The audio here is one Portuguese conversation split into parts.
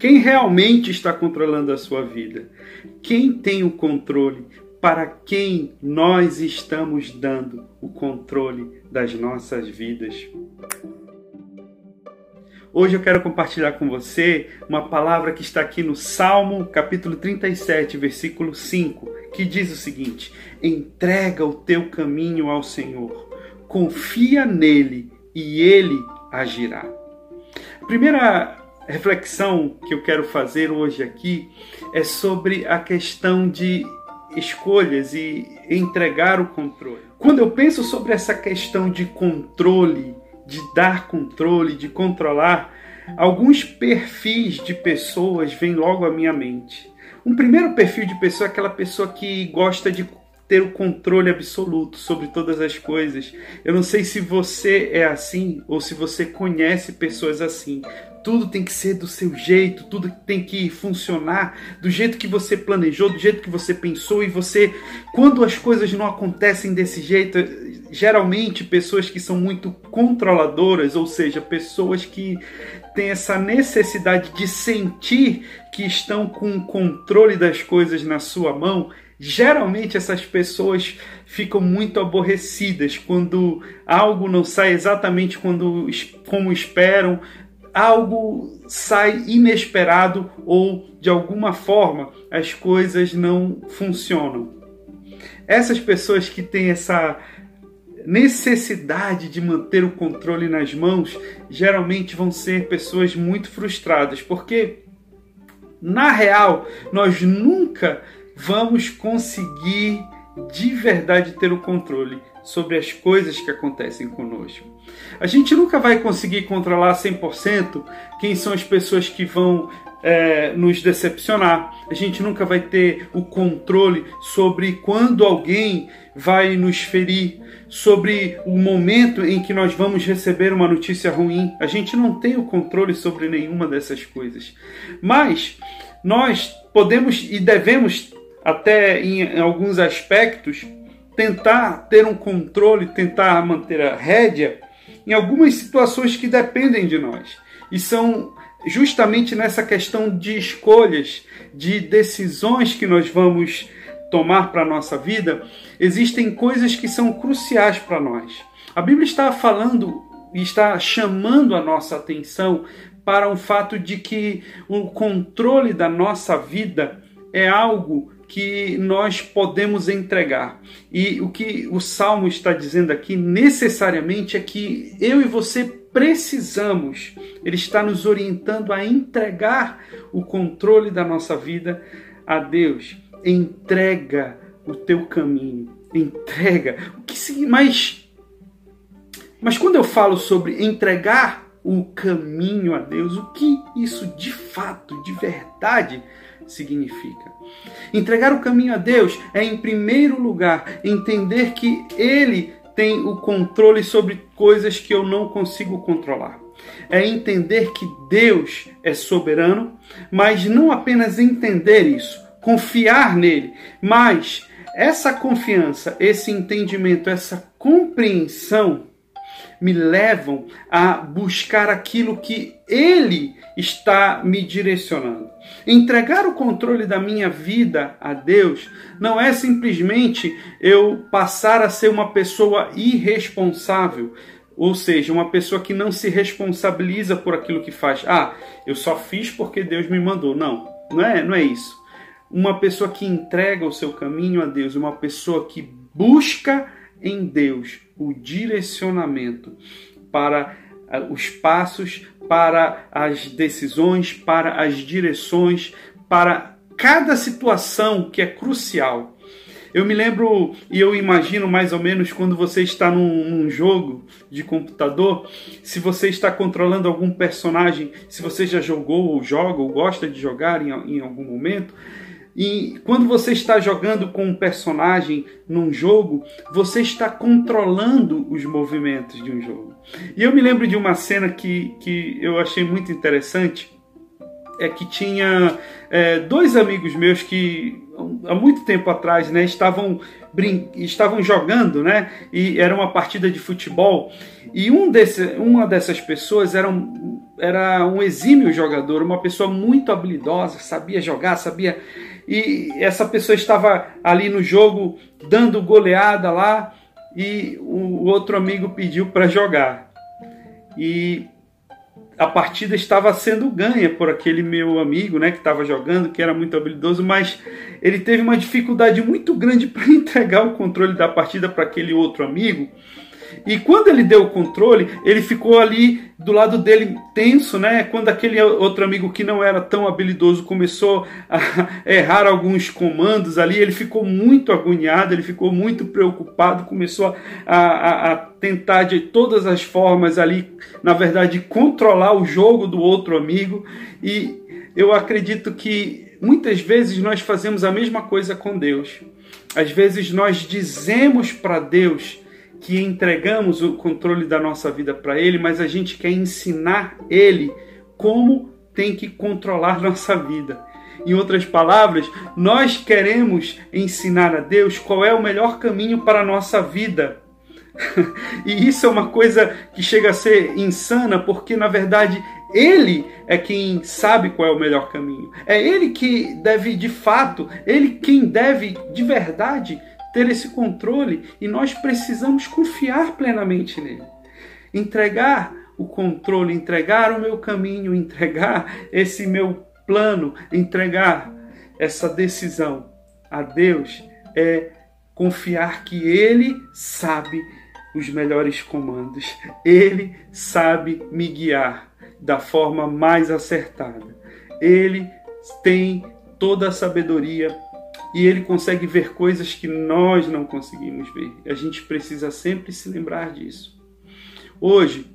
Quem realmente está controlando a sua vida? Quem tem o controle? Para quem nós estamos dando o controle das nossas vidas? Hoje eu quero compartilhar com você uma palavra que está aqui no Salmo, capítulo 37, versículo 5, que diz o seguinte: Entrega o teu caminho ao Senhor, confia nele e ele agirá. A primeira reflexão que eu quero fazer hoje aqui é sobre a questão de escolhas e entregar o controle. Quando eu penso sobre essa questão de controle, de dar controle, de controlar, alguns perfis de pessoas vêm logo à minha mente. Um primeiro perfil de pessoa é aquela pessoa que gosta de ter o controle absoluto sobre todas as coisas. Eu não sei se você é assim ou se você conhece pessoas assim. Tudo tem que ser do seu jeito, tudo tem que funcionar do jeito que você planejou, do jeito que você pensou e você, quando as coisas não acontecem desse jeito, geralmente pessoas que são muito controladoras, ou seja, pessoas que têm essa necessidade de sentir que estão com o controle das coisas na sua mão, Geralmente essas pessoas ficam muito aborrecidas quando algo não sai exatamente quando, como esperam, algo sai inesperado ou de alguma forma as coisas não funcionam. Essas pessoas que têm essa necessidade de manter o controle nas mãos geralmente vão ser pessoas muito frustradas, porque na real nós nunca vamos conseguir de verdade ter o controle sobre as coisas que acontecem conosco. A gente nunca vai conseguir controlar 100% quem são as pessoas que vão é, nos decepcionar. A gente nunca vai ter o controle sobre quando alguém vai nos ferir, sobre o momento em que nós vamos receber uma notícia ruim. A gente não tem o controle sobre nenhuma dessas coisas. Mas nós podemos e devemos até em alguns aspectos, tentar ter um controle, tentar manter a rédea em algumas situações que dependem de nós. E são justamente nessa questão de escolhas, de decisões que nós vamos tomar para a nossa vida, existem coisas que são cruciais para nós. A Bíblia está falando e está chamando a nossa atenção para o fato de que o controle da nossa vida é algo que nós podemos entregar. E o que o Salmo está dizendo aqui necessariamente é que eu e você precisamos, ele está nos orientando a entregar o controle da nossa vida a Deus. Entrega o teu caminho, entrega. O que mas mas quando eu falo sobre entregar o caminho a Deus, o que isso de fato, de verdade significa. Entregar o caminho a Deus é, em primeiro lugar, entender que Ele tem o controle sobre coisas que eu não consigo controlar. É entender que Deus é soberano, mas não apenas entender isso, confiar nele, mas essa confiança, esse entendimento, essa compreensão me levam a buscar aquilo que Ele está me direcionando. Entregar o controle da minha vida a Deus não é simplesmente eu passar a ser uma pessoa irresponsável, ou seja, uma pessoa que não se responsabiliza por aquilo que faz. Ah, eu só fiz porque Deus me mandou. Não, não é, não é isso. Uma pessoa que entrega o seu caminho a Deus, uma pessoa que busca em Deus o direcionamento para ah, os passos, para as decisões, para as direções, para cada situação que é crucial. Eu me lembro e eu imagino mais ou menos quando você está num, num, jogo de computador, se você está controlando algum personagem, se você já jogou ou joga ou gosta de jogar em, em algum momento, e quando você está jogando com um personagem num jogo, você está controlando os movimentos de um jogo. E eu me lembro de uma cena que, que eu achei muito interessante. É que tinha é, dois amigos meus que há muito tempo atrás né, estavam, estavam jogando, né? E era uma partida de futebol. E um desse, uma dessas pessoas era um, era um exímio jogador, uma pessoa muito habilidosa, sabia jogar, sabia. E essa pessoa estava ali no jogo dando goleada lá e o outro amigo pediu para jogar. E a partida estava sendo ganha por aquele meu amigo, né, que estava jogando, que era muito habilidoso, mas ele teve uma dificuldade muito grande para entregar o controle da partida para aquele outro amigo. E quando ele deu o controle, ele ficou ali do lado dele tenso, né? Quando aquele outro amigo que não era tão habilidoso começou a errar alguns comandos ali, ele ficou muito agoniado, ele ficou muito preocupado, começou a, a, a tentar de todas as formas ali, na verdade, controlar o jogo do outro amigo. E eu acredito que muitas vezes nós fazemos a mesma coisa com Deus. Às vezes nós dizemos para Deus que entregamos o controle da nossa vida para Ele, mas a gente quer ensinar Ele como tem que controlar nossa vida. Em outras palavras, nós queremos ensinar a Deus qual é o melhor caminho para a nossa vida. e isso é uma coisa que chega a ser insana, porque na verdade ele é quem sabe qual é o melhor caminho. É ele que deve de fato, ele quem deve de verdade ter esse controle e nós precisamos confiar plenamente nele. Entregar o controle, entregar o meu caminho, entregar esse meu plano, entregar essa decisão a Deus é confiar que Ele sabe os melhores comandos, Ele sabe me guiar da forma mais acertada, Ele tem toda a sabedoria e ele consegue ver coisas que nós não conseguimos ver. A gente precisa sempre se lembrar disso. Hoje,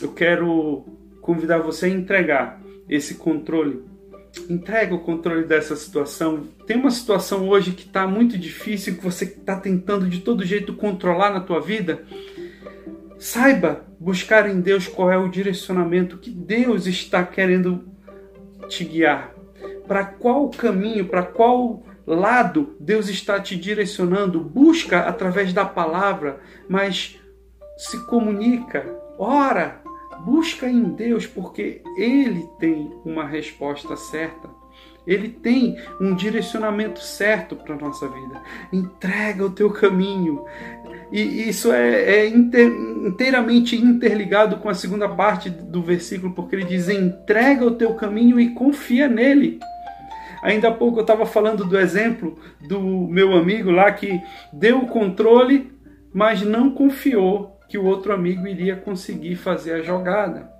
eu quero convidar você a entregar esse controle. Entrega o controle dessa situação. Tem uma situação hoje que está muito difícil, que você está tentando de todo jeito controlar na tua vida. Saiba buscar em Deus qual é o direcionamento que Deus está querendo te guiar. Para qual caminho, para qual lado Deus está te direcionando, busca através da palavra, mas se comunica, ora, busca em Deus, porque Ele tem uma resposta certa. Ele tem um direcionamento certo para a nossa vida. Entrega o teu caminho. E isso é, é inter, inteiramente interligado com a segunda parte do versículo, porque ele diz: entrega o teu caminho e confia nele. Ainda há pouco eu estava falando do exemplo do meu amigo lá que deu o controle, mas não confiou que o outro amigo iria conseguir fazer a jogada.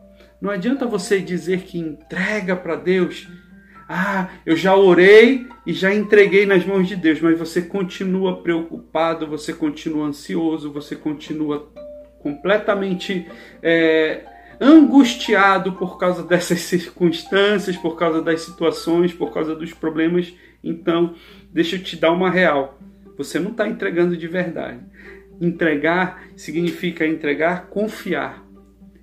Não adianta você dizer que entrega para Deus. Ah, eu já orei e já entreguei nas mãos de Deus, mas você continua preocupado, você continua ansioso, você continua completamente é, angustiado por causa dessas circunstâncias, por causa das situações, por causa dos problemas. Então, deixa eu te dar uma real. Você não está entregando de verdade. Entregar significa entregar, confiar.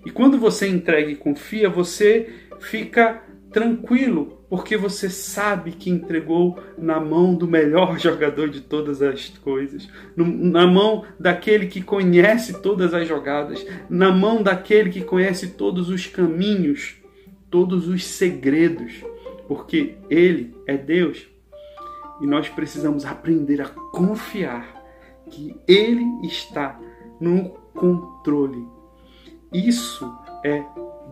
E quando você entrega e confia, você fica tranquilo, porque você sabe que entregou na mão do melhor jogador de todas as coisas, na mão daquele que conhece todas as jogadas, na mão daquele que conhece todos os caminhos, todos os segredos, porque Ele é Deus. E nós precisamos aprender a confiar que Ele está no controle. Isso é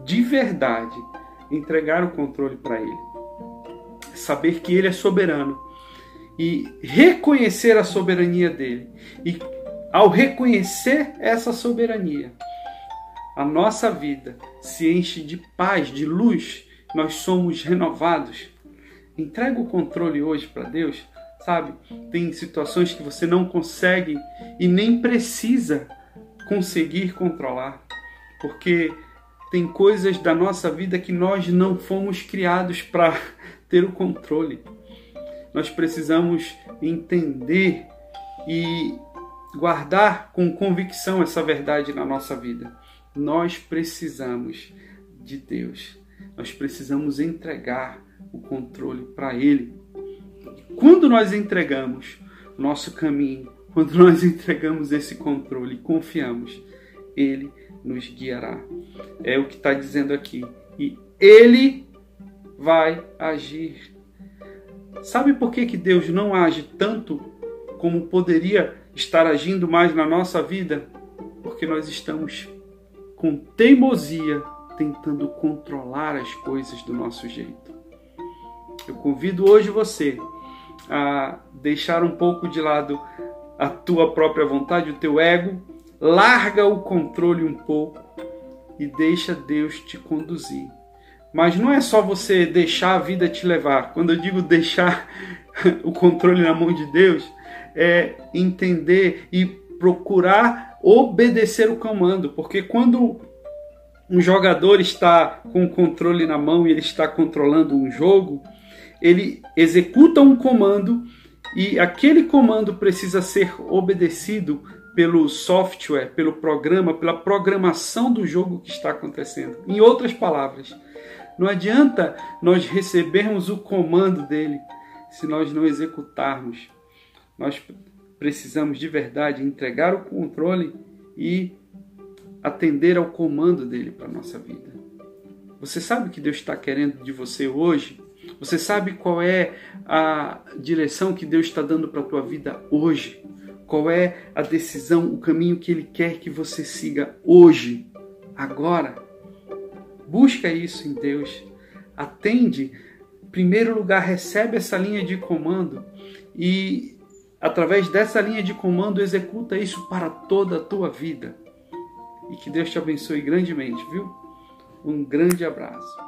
de verdade entregar o controle para Ele. Saber que Ele é soberano e reconhecer a soberania dele. E ao reconhecer essa soberania, a nossa vida se enche de paz, de luz, nós somos renovados. Entrega o controle hoje para Deus, sabe? Tem situações que você não consegue e nem precisa conseguir controlar, porque tem coisas da nossa vida que nós não fomos criados para ter o controle. Nós precisamos entender e guardar com convicção essa verdade na nossa vida. Nós precisamos de Deus. Nós precisamos entregar o controle para Ele. Quando nós entregamos nosso caminho, quando nós entregamos esse controle e confiamos, Ele nos guiará. É o que está dizendo aqui. e ele vai agir. Sabe por que, que Deus não age tanto como poderia estar agindo mais na nossa vida? Porque nós estamos com teimosia tentando controlar as coisas do nosso jeito. Eu convido hoje você a deixar um pouco de lado a tua própria vontade, o teu ego, larga o controle um pouco e deixa Deus te conduzir. Mas não é só você deixar a vida te levar. Quando eu digo deixar o controle na mão de Deus, é entender e procurar obedecer o comando, porque quando um jogador está com o controle na mão e ele está controlando um jogo, ele executa um comando e aquele comando precisa ser obedecido pelo software, pelo programa, pela programação do jogo que está acontecendo. Em outras palavras, não adianta nós recebermos o comando dele se nós não executarmos. Nós precisamos de verdade entregar o controle e atender ao comando dele para a nossa vida. Você sabe o que Deus está querendo de você hoje? Você sabe qual é a direção que Deus está dando para a tua vida hoje? Qual é a decisão, o caminho que Ele quer que você siga hoje, agora? Busca isso em Deus. Atende. Em primeiro lugar, recebe essa linha de comando e, através dessa linha de comando, executa isso para toda a tua vida. E que Deus te abençoe grandemente, viu? Um grande abraço.